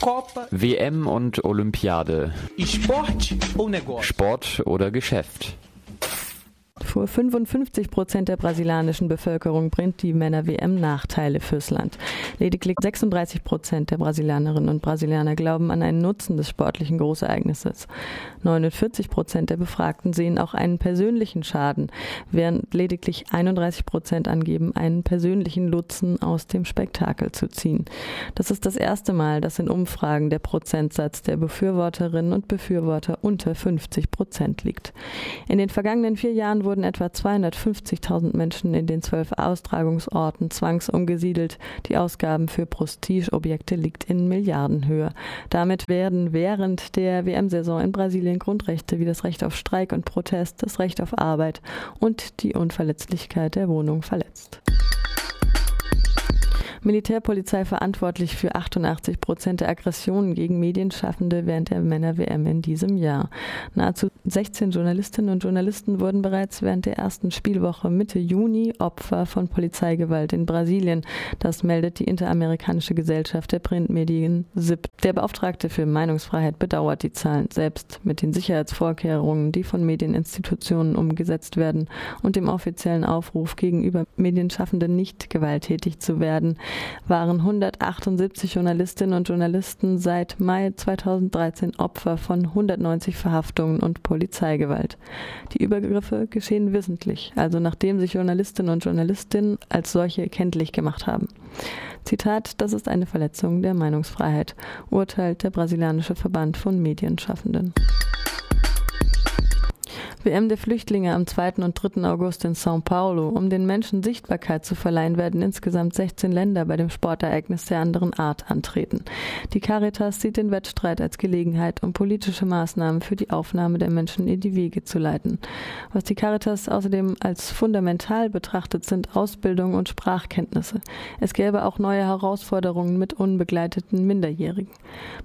Copa, WM und Olympiade. negócio? Sport oder Geschäft. Für 55 Prozent der brasilianischen Bevölkerung bringt die Männer-WM Nachteile fürs Land. Lediglich 36 Prozent der Brasilianerinnen und Brasilianer glauben an einen Nutzen des sportlichen Großereignisses. 49 Prozent der Befragten sehen auch einen persönlichen Schaden, während lediglich 31 Prozent angeben, einen persönlichen Nutzen aus dem Spektakel zu ziehen. Das ist das erste Mal, dass in Umfragen der Prozentsatz der Befürworterinnen und Befürworter unter 50 Prozent liegt. In den vergangenen vier Jahren wurden etwa 250.000 Menschen in den zwölf Austragungsorten zwangsumgesiedelt. Die Ausgaben für Prestigeobjekte liegt in Milliardenhöhe. Damit werden während der WM-Saison in Brasilien Grundrechte wie das Recht auf Streik und Protest, das Recht auf Arbeit und die Unverletzlichkeit der Wohnung verletzt. Militärpolizei verantwortlich für 88 Prozent der Aggressionen gegen Medienschaffende während der Männer-WM in diesem Jahr. Nahezu 16 Journalistinnen und Journalisten wurden bereits während der ersten Spielwoche Mitte Juni Opfer von Polizeigewalt in Brasilien. Das meldet die Interamerikanische Gesellschaft der Printmedien SIP. Der Beauftragte für Meinungsfreiheit bedauert die Zahlen selbst mit den Sicherheitsvorkehrungen, die von Medieninstitutionen umgesetzt werden und dem offiziellen Aufruf gegenüber Medienschaffenden nicht gewalttätig zu werden, waren 178 Journalistinnen und Journalisten seit Mai 2013 Opfer von 190 Verhaftungen und Polizeigewalt. Die Übergriffe geschehen wissentlich, also nachdem sich Journalistinnen und Journalistinnen als solche kenntlich gemacht haben. Zitat, das ist eine Verletzung der Meinungsfreiheit, urteilt der brasilianische Verband von Medienschaffenden. WM der Flüchtlinge am 2. und 3. August in São Paulo. Um den Menschen Sichtbarkeit zu verleihen, werden insgesamt 16 Länder bei dem Sportereignis der anderen Art antreten. Die Caritas sieht den Wettstreit als Gelegenheit, um politische Maßnahmen für die Aufnahme der Menschen in die Wege zu leiten. Was die Caritas außerdem als fundamental betrachtet, sind Ausbildung und Sprachkenntnisse. Es gäbe auch neue Herausforderungen mit unbegleiteten Minderjährigen.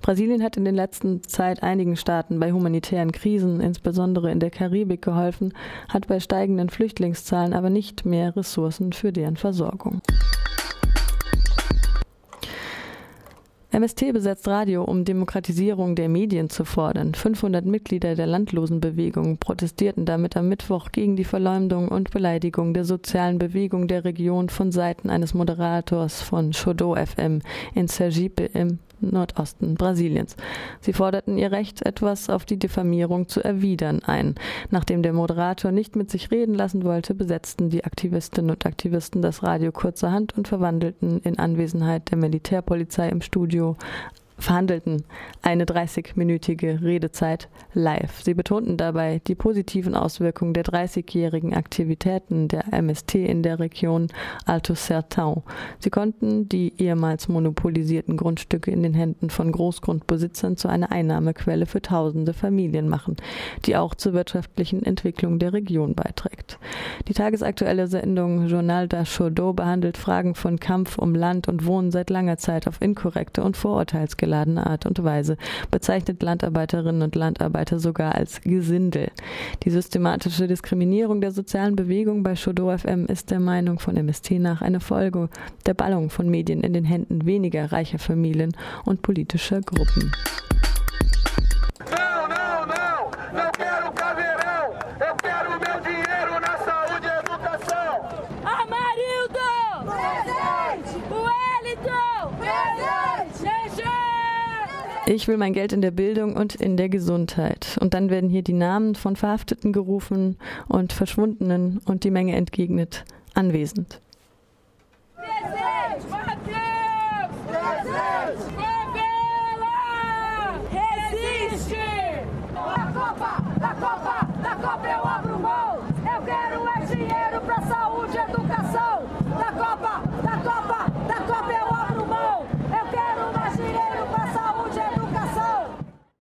Brasilien hat in der letzten Zeit einigen Staaten bei humanitären Krisen, insbesondere in der Karibik, Karibik geholfen, hat bei steigenden Flüchtlingszahlen aber nicht mehr Ressourcen für deren Versorgung. MST besetzt Radio, um Demokratisierung der Medien zu fordern. 500 Mitglieder der Landlosenbewegung protestierten damit am Mittwoch gegen die Verleumdung und Beleidigung der sozialen Bewegung der Region von Seiten eines Moderators von Shodo FM in Sergipe im Nordosten Brasiliens. Sie forderten ihr Recht, etwas auf die Diffamierung zu erwidern ein. Nachdem der Moderator nicht mit sich reden lassen wollte, besetzten die Aktivistinnen und Aktivisten das Radio kurzerhand und verwandelten in Anwesenheit der Militärpolizei im Studio verhandelten eine 30-minütige Redezeit live. Sie betonten dabei die positiven Auswirkungen der 30-jährigen Aktivitäten der MST in der Region Alto Sertão. Sie konnten die ehemals monopolisierten Grundstücke in den Händen von Großgrundbesitzern zu einer Einnahmequelle für tausende Familien machen, die auch zur wirtschaftlichen Entwicklung der Region beiträgt. Die tagesaktuelle Sendung Journal da Chaudot behandelt Fragen von Kampf um Land und Wohnen seit langer Zeit auf inkorrekte und vorurteilsgeladene aufgeladene Art und Weise, bezeichnet Landarbeiterinnen und Landarbeiter sogar als Gesindel. Die systematische Diskriminierung der sozialen Bewegung bei Shodo FM ist der Meinung von MST nach eine Folge der Ballung von Medien in den Händen weniger reicher Familien und politischer Gruppen. Ich will mein Geld in der Bildung und in der Gesundheit. Und dann werden hier die Namen von Verhafteten gerufen und Verschwundenen und die Menge entgegnet anwesend.